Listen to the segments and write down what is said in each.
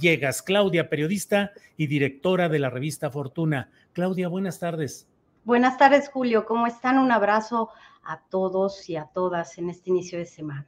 Llegas, Claudia, periodista y directora de la revista Fortuna. Claudia, buenas tardes. Buenas tardes, Julio. ¿Cómo están? Un abrazo a todos y a todas en este inicio de semana.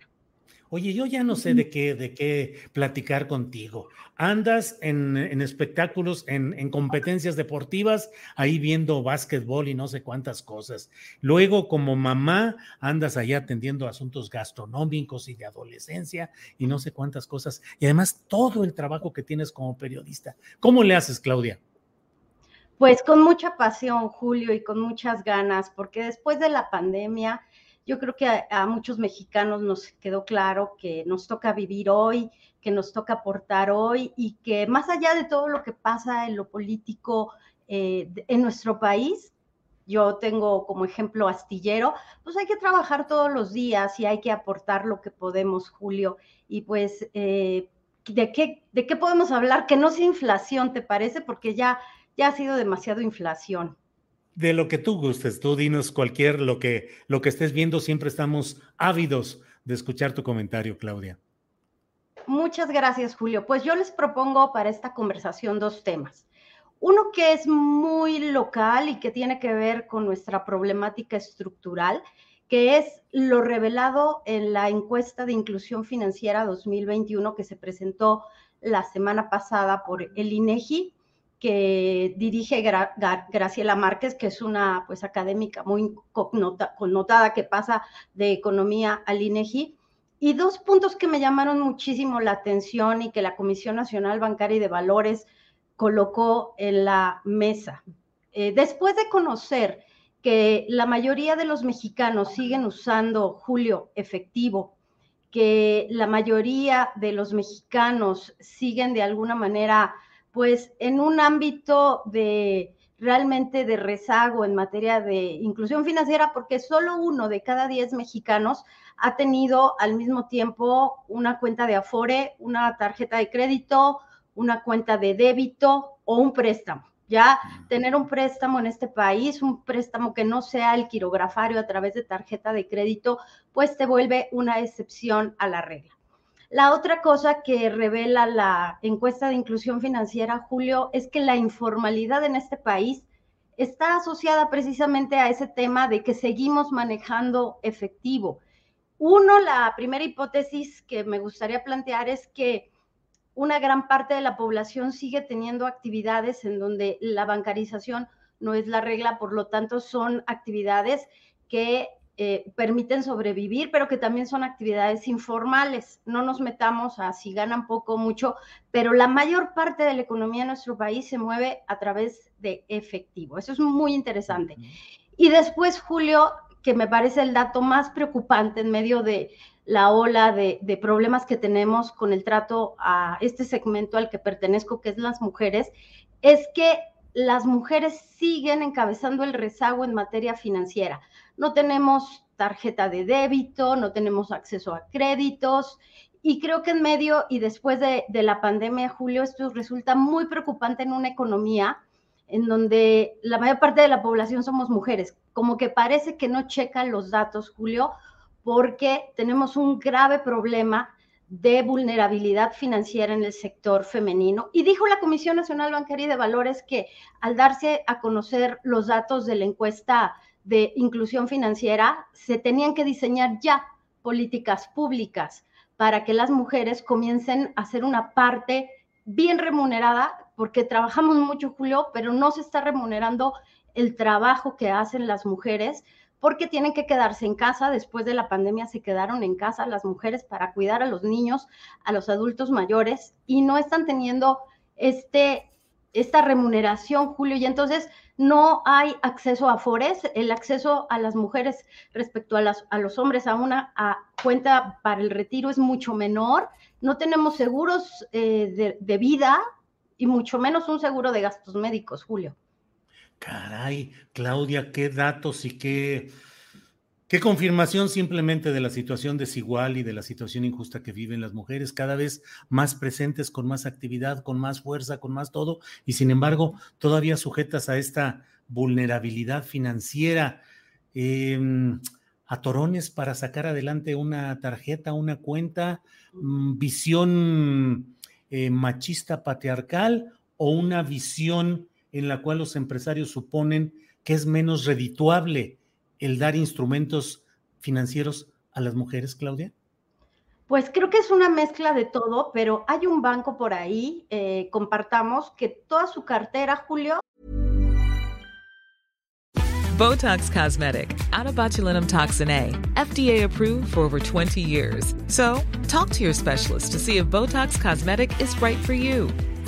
Oye, yo ya no sé de qué, de qué platicar contigo. Andas en, espectáculos, en, en, competencias deportivas, ahí viendo básquetbol y no sé cuántas cosas. Luego, como mamá, andas allá atendiendo asuntos gastronómicos y de adolescencia y no sé cuántas cosas. Y además, todo el trabajo que tienes como periodista. ¿Cómo le haces, Claudia? Pues con mucha pasión, Julio, y con muchas ganas, porque después de la pandemia yo creo que a, muchos mexicanos nos quedó claro que nos toca vivir hoy, que nos toca aportar hoy y que más allá de todo lo que pasa en lo político eh, en nuestro país, yo tengo como ejemplo astillero, pues hay que trabajar todos los días y hay que aportar lo que podemos, Julio. Y pues, eh, ¿de, qué, ¿de qué podemos hablar? Que no sea inflación, ¿te parece? Porque ya, ya ha sido demasiado inflación de lo que tú gustes, tú dinos cualquier lo que lo que estés viendo, siempre estamos ávidos de escuchar tu comentario, Claudia. Muchas gracias, Julio. Pues yo les propongo para esta conversación dos temas. Uno que es muy local y que tiene que ver con nuestra problemática estructural, que es lo revelado en la encuesta de inclusión financiera 2021 que se presentó la semana pasada por el INEGI que dirige Graciela Márquez, que es una pues académica muy connotada que pasa de economía al INEGI. Y dos puntos que me llamaron muchísimo la atención y que la Comisión Nacional Bancaria y de Valores colocó en la mesa. Eh, después de conocer que la mayoría de los mexicanos siguen usando Julio efectivo, que la mayoría de los mexicanos siguen de alguna manera pues en un ámbito de realmente de rezago en materia de inclusión financiera, porque solo uno de cada diez mexicanos ha tenido al mismo tiempo una cuenta de Afore, una tarjeta de crédito, una cuenta de débito o un préstamo. Ya tener un préstamo en este país, un préstamo que no sea el quirografario a través de tarjeta de crédito, pues te vuelve una excepción a la regla. La otra cosa que revela la encuesta de inclusión financiera, Julio, es que la informalidad en este país está asociada precisamente a ese tema de que seguimos manejando efectivo. Uno, la primera hipótesis que me gustaría plantear es que una gran parte de la población sigue teniendo actividades en donde la bancarización no es la regla, por lo tanto son actividades que eh, permiten sobrevivir, pero que también son actividades informales. No nos metamos a si ganan poco o mucho, pero la mayor parte de la economía de nuestro país se mueve a través de efectivo. Eso es muy interesante. Y después, Julio, que me parece el dato más preocupante en medio de la ola de, de, problemas que tenemos con el trato a este segmento al que pertenezco, que es las mujeres, es que las mujeres siguen encabezando el rezago en materia financiera no tenemos tarjeta de débito, no tenemos acceso a créditos. Y creo que en medio y después de, la pandemia, Julio, esto resulta muy preocupante en una economía en donde la mayor parte de la población somos mujeres. Como que parece que no checan los datos, Julio, porque tenemos un grave problema de vulnerabilidad financiera en el sector femenino. Y dijo la Comisión Nacional Bancaria y de Valores que al darse a conocer los datos de la encuesta de inclusión financiera, se tenían que diseñar ya políticas públicas para que las mujeres comiencen a ser una parte bien remunerada, porque trabajamos mucho, Julio, pero no se está remunerando el trabajo que hacen las mujeres, porque tienen que quedarse en casa. Después de la pandemia se quedaron en casa las mujeres para cuidar a los niños, a los adultos mayores, y no están teniendo este, esta remuneración, Julio. Y entonces no hay acceso a FORES, el acceso a las mujeres respecto a, las, a los hombres a una cuenta para el retiro es mucho menor, no tenemos seguros eh, de, vida y mucho menos un seguro de gastos médicos, Julio. Caray, Claudia, qué datos y qué, qué confirmación simplemente de la situación desigual y de la situación injusta que viven las mujeres, cada vez más presentes, con más actividad, con más fuerza, con más todo, y sin embargo todavía sujetas a esta vulnerabilidad financiera. Em, atorones para sacar adelante una tarjeta, una cuenta, mm, visión eh, machista patriarcal o una visión en la cual los empresarios suponen que es menos redituable el dar instrumentos financieros a las mujeres, Claudia? Pues creo que es una mezcla de todo, pero hay un banco por ahí, eh, compartamos, que toda su cartera, Julio, Botox Cosmetic, out of botulinum toxin A, FDA approved for over 20 years. So, talk to your specialist to see if Botox Cosmetic is right for you.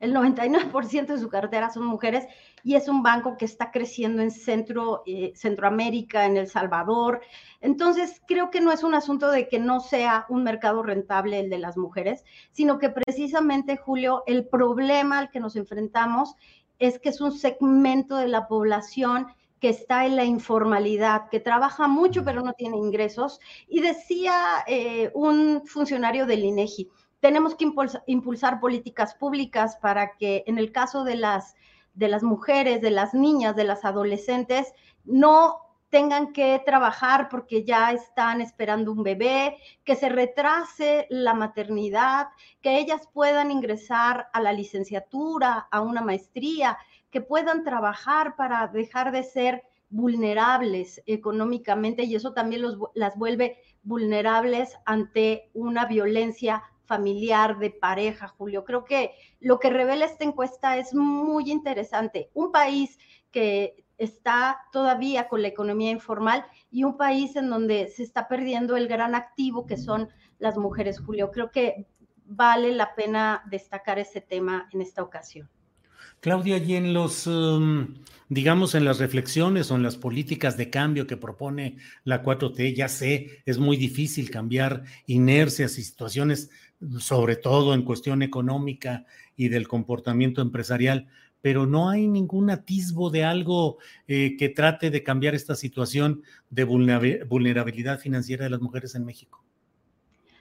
El 99% de su cartera son mujeres y es un banco que está creciendo en Centro, eh, Centroamérica, en El Salvador. Entonces, creo que no es un asunto de que no sea un mercado rentable el de las mujeres, sino que precisamente, Julio, el problema al que nos enfrentamos es que es un segmento de la población que está en la informalidad, que trabaja mucho pero no tiene ingresos. Y decía eh, un funcionario del INEGI, tenemos que impulsar, políticas públicas para que en el caso de las, de las mujeres, de las niñas, de las adolescentes, no tengan que trabajar porque ya están esperando un bebé, que se retrase la maternidad, que ellas puedan ingresar a la licenciatura, a una maestría, que puedan trabajar para dejar de ser vulnerables económicamente y eso también las vuelve vulnerables ante una violencia familiar, de pareja, Julio. Creo que lo que revela esta encuesta es muy interesante. Un país que está todavía con la economía informal y un país en donde se está perdiendo el gran activo que son las mujeres, Julio. Creo que vale la pena destacar ese tema en esta ocasión. Claudia, y en los, um, digamos, en las reflexiones o en las políticas de cambio que propone la 4T, ya sé, es muy difícil cambiar inercias y situaciones sobre todo en cuestión económica y del comportamiento empresarial, pero no hay ningún atisbo de algo eh, que trate de cambiar esta situación de vulnerabilidad financiera de las mujeres en México.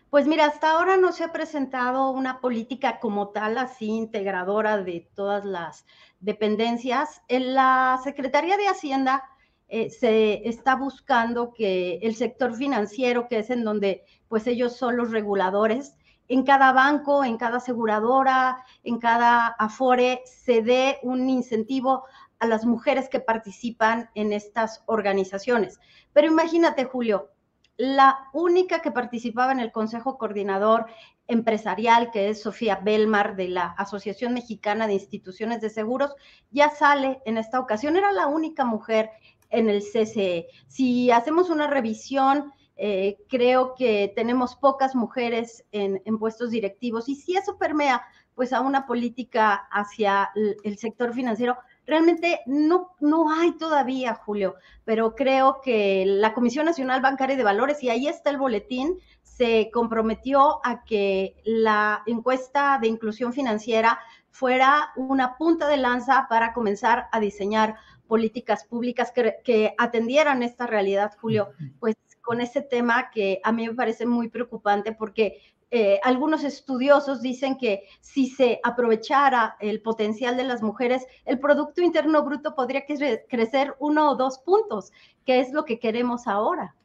Pues mira, hasta ahora no se ha presentado una política como tal, así integradora de todas las dependencias. En la Secretaría de Hacienda eh, se está buscando que el sector financiero, que es en donde pues ellos son los reguladores, en cada banco, en cada aseguradora, en cada afore, se dé un incentivo a las mujeres que participan en estas organizaciones. Pero imagínate, Julio, la única que participaba en el Consejo Coordinador Empresarial, que es Sofía Belmar de la Asociación Mexicana de Instituciones de Seguros, ya sale en esta ocasión. Era la única mujer en el CCE. Si hacemos una revisión eh, creo que tenemos pocas mujeres en, puestos directivos. Y si eso permea pues a una política hacia el, sector financiero, realmente no, no hay todavía, Julio, pero creo que la Comisión Nacional Bancaria de Valores, y ahí está el boletín, se comprometió a que la encuesta de inclusión financiera fuera una punta de lanza para comenzar a diseñar políticas públicas que, que atendieran esta realidad, Julio, pues con ese tema que a mí me parece muy preocupante porque eh, algunos estudiosos dicen que si se aprovechara el potencial de las mujeres, el Producto Interno Bruto podría crecer uno o dos puntos, que es lo que queremos ahora.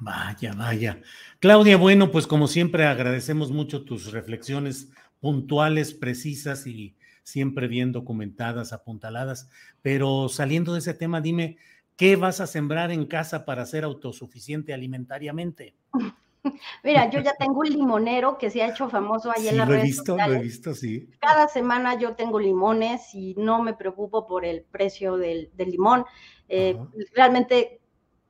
Vaya, vaya. Claudia, bueno, pues como siempre agradecemos mucho tus reflexiones puntuales, precisas y siempre bien documentadas, apuntaladas. Pero saliendo de ese tema, dime, ¿qué vas a sembrar en casa para ser autosuficiente alimentariamente? Mira, yo ya tengo un limonero que se ha hecho famoso ahí en la red. Lo he visto, lo he visto, sí. Cada semana yo tengo limones y no me preocupo por el precio del, limón. Eh, realmente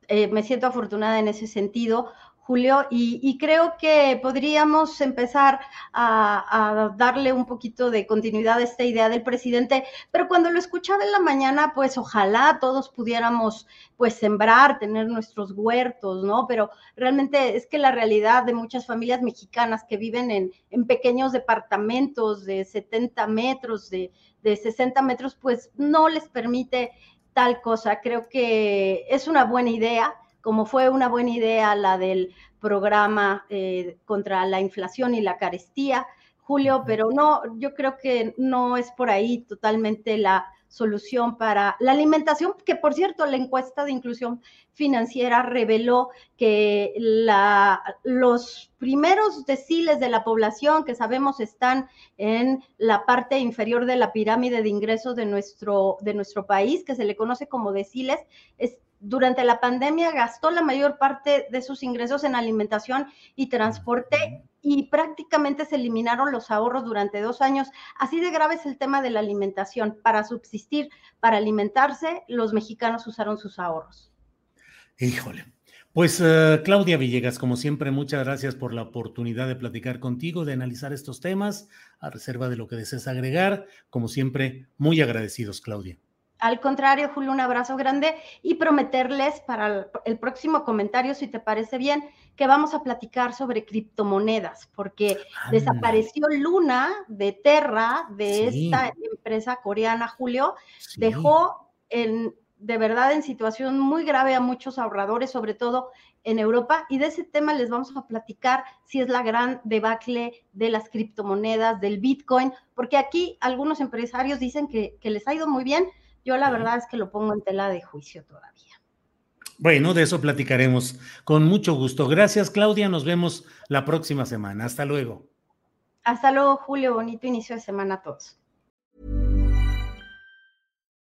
eh, me siento afortunada en ese sentido. Julio, y, creo que podríamos empezar a, darle un poquito de continuidad a esta idea del presidente, pero cuando lo escuchaba en la mañana, pues ojalá todos pudiéramos pues sembrar, tener nuestros huertos, ¿no? Pero realmente es que la realidad de muchas familias mexicanas que viven en, en pequeños departamentos de 70 metros, de, de 60 metros, pues no les permite tal cosa. Creo que es una buena idea como fue una buena idea la del programa eh, contra la inflación y la carestía, Julio, pero no, yo creo que no es por ahí totalmente la solución para la alimentación, que por cierto, la encuesta de inclusión financiera reveló que la, los primeros deciles de la población que sabemos están en la parte inferior de la pirámide de ingresos de nuestro, de nuestro país, que se le conoce como deciles, es, durante la pandemia gastó la mayor parte de sus ingresos en alimentación y transporte y prácticamente se eliminaron los ahorros durante dos años. Así de grave es el tema de la alimentación. Para subsistir, para alimentarse, los mexicanos usaron sus ahorros. Híjole. Pues eh, Claudia Villegas, como siempre, muchas gracias por la oportunidad de platicar contigo, de analizar estos temas, a reserva de lo que desees agregar. Como siempre, muy agradecidos, Claudia. Al contrario, Julio, un abrazo grande y prometerles para el próximo comentario, si te parece bien, que vamos a platicar sobre criptomonedas, porque desapareció Luna de Terra, de esta empresa coreana, Julio, dejó en, de verdad en situación muy grave a muchos ahorradores, sobre todo en Europa, y de ese tema les vamos a platicar si es la gran debacle de las criptomonedas, del Bitcoin, porque aquí algunos empresarios dicen que, que les ha ido muy bien, yo la verdad es que lo pongo en tela de juicio todavía. Bueno, de eso platicaremos con mucho gusto. Gracias, Claudia. Nos vemos la próxima semana. Hasta luego. Hasta luego, Julio. Bonito inicio de semana a todos.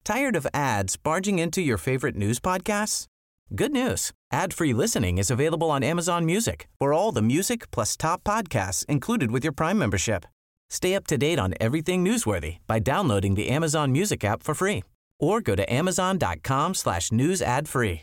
Tired of ads barging into your favorite news podcasts? Good news. Ad-free listening is available on Amazon Music. For all the music plus top podcasts included with your Prime membership. Stay up to date on everything newsworthy by downloading the Amazon Music app for free or go to amazon.com slash news ad free.